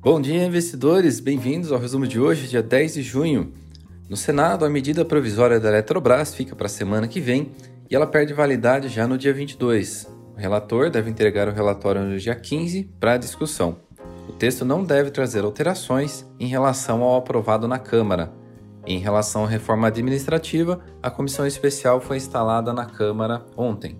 Bom dia, investidores! Bem-vindos ao resumo de hoje, dia 10 de junho. No Senado, a medida provisória da Eletrobras fica para a semana que vem e ela perde validade já no dia 22. O relator deve entregar o relatório no dia 15 para discussão. O texto não deve trazer alterações em relação ao aprovado na Câmara. Em relação à reforma administrativa, a comissão especial foi instalada na Câmara ontem.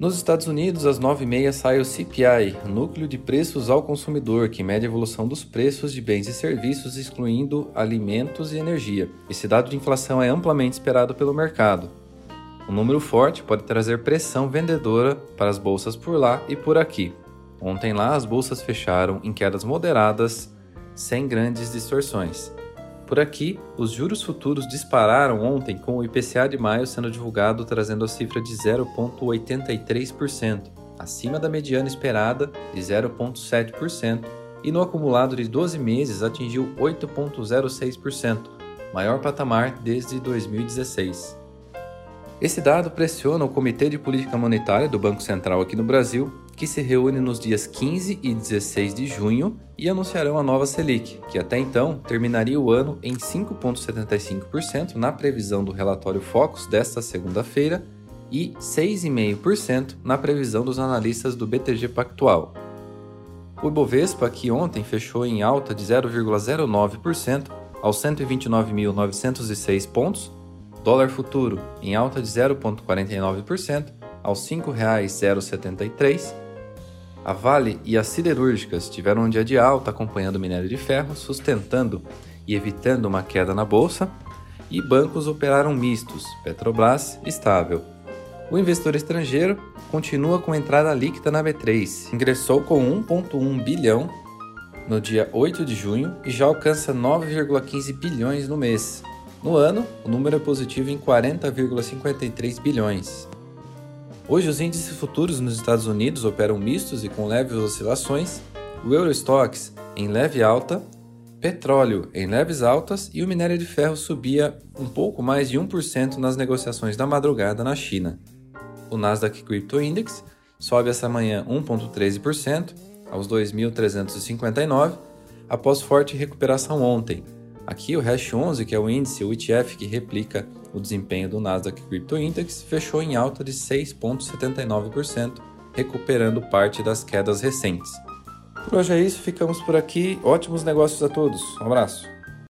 Nos Estados Unidos, às 9h30 sai o CPI, Núcleo de Preços ao Consumidor, que mede a evolução dos preços de bens e serviços, excluindo alimentos e energia. Esse dado de inflação é amplamente esperado pelo mercado. Um número forte pode trazer pressão vendedora para as bolsas por lá e por aqui. Ontem lá as bolsas fecharam em quedas moderadas, sem grandes distorções. Por aqui, os juros futuros dispararam ontem com o IPCA de maio sendo divulgado trazendo a cifra de 0,83%, acima da mediana esperada de 0,7%, e no acumulado de 12 meses atingiu 8,06%, maior patamar desde 2016. Esse dado pressiona o Comitê de Política Monetária do Banco Central aqui no Brasil que se reúne nos dias 15 e 16 de junho e anunciarão a nova Selic, que até então terminaria o ano em 5,75% na previsão do relatório Focus desta segunda-feira e 6,5% na previsão dos analistas do BTG Pactual. O Ibovespa, que ontem fechou em alta de 0,09% aos 129.906 pontos, dólar futuro em alta de 0,49% aos R$ 5,073 a Vale e as siderúrgicas tiveram um dia de alta acompanhando o minério de ferro, sustentando e evitando uma queda na bolsa, e bancos operaram mistos, Petrobras estável. O investidor estrangeiro continua com entrada líquida na B3, ingressou com 1,1 bilhão no dia 8 de junho e já alcança 9,15 bilhões no mês. No ano, o número é positivo em 40,53 bilhões. Hoje, os índices futuros nos Estados Unidos operam mistos e com leves oscilações, o Eurostox em leve alta, petróleo em leves altas e o minério de ferro subia um pouco mais de 1% nas negociações da madrugada na China. O Nasdaq Crypto Index sobe essa manhã 1,13% aos 2.359, após forte recuperação ontem. Aqui o Hash 11, que é o índice, o ETF que replica o desempenho do Nasdaq Crypto Index fechou em alta de 6,79%, recuperando parte das quedas recentes. Por hoje é isso, ficamos por aqui. Ótimos negócios a todos. Um abraço.